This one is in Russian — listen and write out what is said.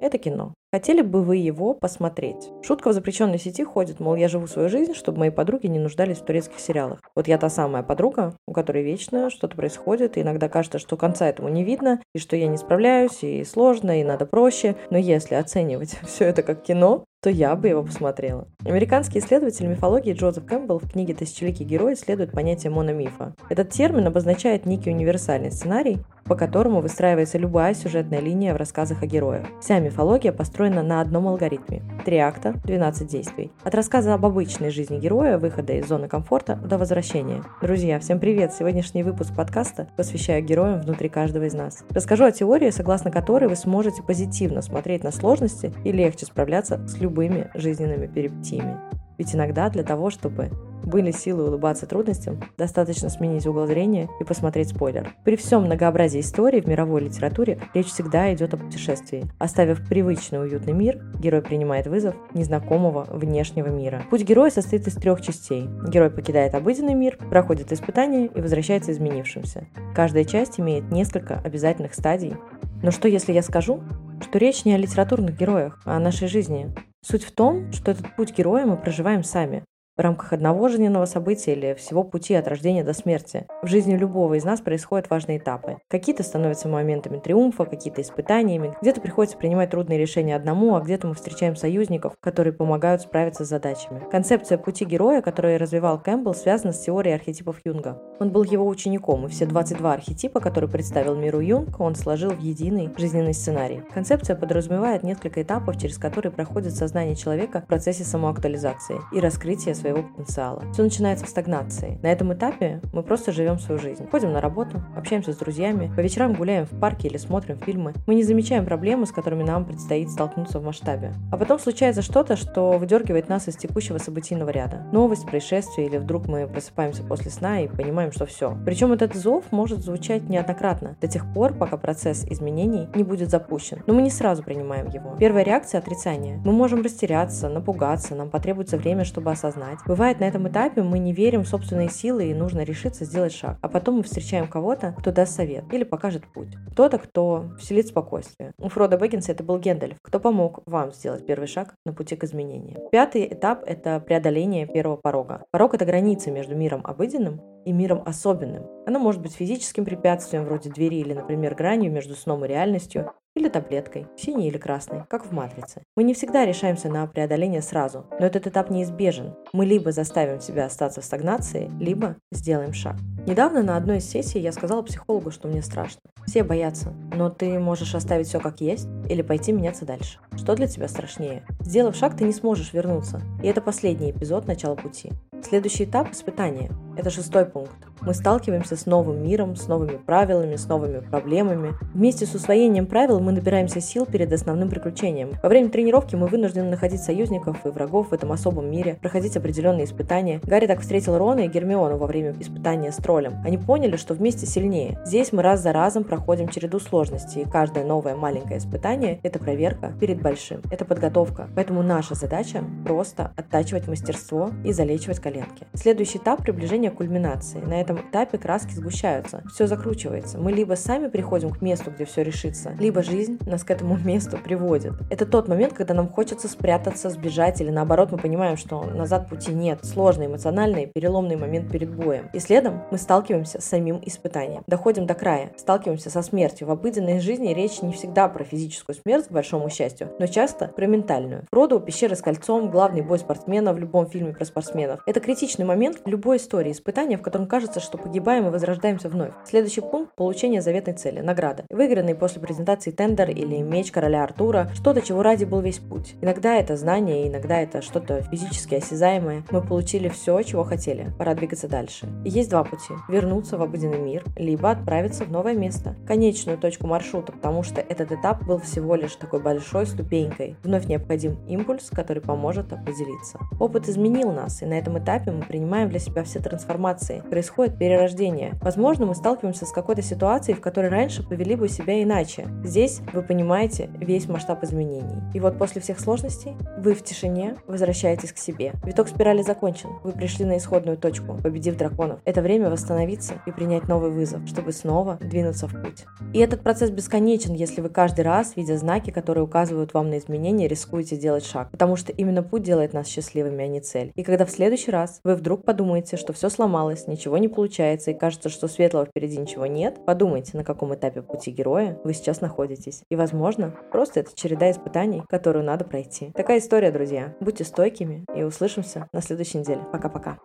это кино. Хотели бы вы его посмотреть? Шутка в запрещенной сети ходит, мол, я живу свою жизнь, чтобы мои подруги не нуждались в турецких сериалах. Вот я та самая подруга, у которой вечно что-то происходит, и иногда кажется, что конца этому не видно, и что я не справляюсь, и сложно, и надо проще. Но если оценивать все это как кино, то я бы его посмотрела. Американский исследователь мифологии Джозеф Кэмпбелл в книге «Тысячеликий герой» исследует понятие мономифа. Этот термин обозначает некий универсальный сценарий, по которому выстраивается любая сюжетная линия в рассказах о героях. Вся мифология построена на одном алгоритме. Три акта, 12 действий. От рассказа об обычной жизни героя, выхода из зоны комфорта до возвращения. Друзья, всем привет! Сегодняшний выпуск подкаста посвящаю героям внутри каждого из нас. Расскажу о теории, согласно которой вы сможете позитивно смотреть на сложности и легче справляться с любыми жизненными перипетиями. Ведь иногда для того, чтобы были силы улыбаться трудностям, достаточно сменить угол зрения и посмотреть спойлер. При всем многообразии историй в мировой литературе речь всегда идет о путешествии. Оставив привычный уютный мир, герой принимает вызов незнакомого внешнего мира. Путь героя состоит из трех частей. Герой покидает обыденный мир, проходит испытания и возвращается изменившимся. Каждая часть имеет несколько обязательных стадий. Но что если я скажу, что речь не о литературных героях, а о нашей жизни? Суть в том, что этот путь героя мы проживаем сами в рамках одного жизненного события или всего пути от рождения до смерти. В жизни любого из нас происходят важные этапы. Какие-то становятся моментами триумфа, какие-то испытаниями, где-то приходится принимать трудные решения одному, а где-то мы встречаем союзников, которые помогают справиться с задачами. Концепция пути героя, которую развивал Кэмпбелл, связана с теорией архетипов Юнга. Он был его учеником, и все 22 архетипа, которые представил миру Юнг, он сложил в единый жизненный сценарий. Концепция подразумевает несколько этапов, через которые проходит сознание человека в процессе самоактуализации и раскрытия своей своего потенциала. Все начинается в стагнации. На этом этапе мы просто живем свою жизнь. Ходим на работу, общаемся с друзьями, по вечерам гуляем в парке или смотрим фильмы. Мы не замечаем проблемы, с которыми нам предстоит столкнуться в масштабе. А потом случается что-то, что выдергивает нас из текущего событийного ряда. Новость, происшествие или вдруг мы просыпаемся после сна и понимаем, что все. Причем этот зов может звучать неоднократно, до тех пор, пока процесс изменений не будет запущен. Но мы не сразу принимаем его. Первая реакция – отрицание. Мы можем растеряться, напугаться, нам потребуется время, чтобы осознать, делать. Бывает, на этом этапе мы не верим в собственные силы и нужно решиться сделать шаг. А потом мы встречаем кого-то, кто даст совет или покажет путь. Кто-то, кто вселит спокойствие. У Фрода Бэггинса это был Гендальф, кто помог вам сделать первый шаг на пути к изменениям. Пятый этап – это преодоление первого порога. Порог – это граница между миром обыденным и миром особенным. Оно может быть физическим препятствием, вроде двери или, например, гранью между сном и реальностью, или таблеткой, синей или красной, как в матрице. Мы не всегда решаемся на преодоление сразу, но этот этап неизбежен. Мы либо заставим себя остаться в стагнации, либо сделаем шаг. Недавно на одной из сессий я сказала психологу, что мне страшно. Все боятся, но ты можешь оставить все как есть или пойти меняться дальше. Что для тебя страшнее? Сделав шаг, ты не сможешь вернуться. И это последний эпизод начала пути. Следующий этап – испытание. Это шестой пункт. Мы сталкиваемся с новым миром, с новыми правилами, с новыми проблемами. Вместе с усвоением правил мы набираемся сил перед основным приключением. Во время тренировки мы вынуждены находить союзников и врагов в этом особом мире, проходить определенные испытания. Гарри так встретил Рона и Гермиону во время испытания с троллем. Они поняли, что вместе сильнее. Здесь мы раз за разом проходим череду сложностей, и каждое новое маленькое испытание – это проверка перед большим. Это подготовка. Поэтому наша задача – просто оттачивать мастерство и залечивать коленки. Следующий этап – приближение к кульминации. На этом этапе краски сгущаются, все закручивается. Мы либо сами приходим к месту, где все решится, либо жизнь нас к этому месту приводит. Это тот момент, когда нам хочется спрятаться, сбежать, или наоборот мы понимаем, что назад пути нет. Сложный, эмоциональный, переломный момент перед боем. И следом мы сталкиваемся с самим испытанием. Доходим до края, сталкиваемся со смертью. В обыденной жизни речь не всегда про физическую смерть, к большому счастью, но часто про ментальную. Фродо, пещера с кольцом, главный бой спортсмена в любом фильме про спортсменов. Это критичный момент в любой истории испытания, в котором кажется, что погибаем и возрождаемся вновь. Следующий пункт – получение заветной цели – награда. Выигранный после презентации тендер или меч короля Артура – что-то, чего ради был весь путь. Иногда это знание, иногда это что-то физически осязаемое. Мы получили все, чего хотели. Пора двигаться дальше. И есть два пути – вернуться в обыденный мир, либо отправиться в новое место, конечную точку маршрута, потому что этот этап был всего лишь такой большой ступенькой. Вновь необходим импульс, который поможет определиться. Опыт изменил нас, и на этом этапе этапе мы принимаем для себя все трансформации, происходит перерождение. Возможно, мы сталкиваемся с какой-то ситуацией, в которой раньше повели бы себя иначе. Здесь вы понимаете весь масштаб изменений. И вот после всех сложностей вы в тишине возвращаетесь к себе. Виток спирали закончен. Вы пришли на исходную точку, победив драконов. Это время восстановиться и принять новый вызов, чтобы снова двинуться в путь. И этот процесс бесконечен, если вы каждый раз, видя знаки, которые указывают вам на изменения, рискуете делать шаг. Потому что именно путь делает нас счастливыми, а не цель. И когда в следующий раз вы вдруг подумаете, что все сломалось, ничего не получается и кажется, что светлого впереди ничего нет, подумайте, на каком этапе пути героя вы сейчас находитесь. И, возможно, просто это череда испытаний, которую надо пройти. Такая история, друзья. Будьте стойкими и услышимся на следующей неделе. Пока-пока.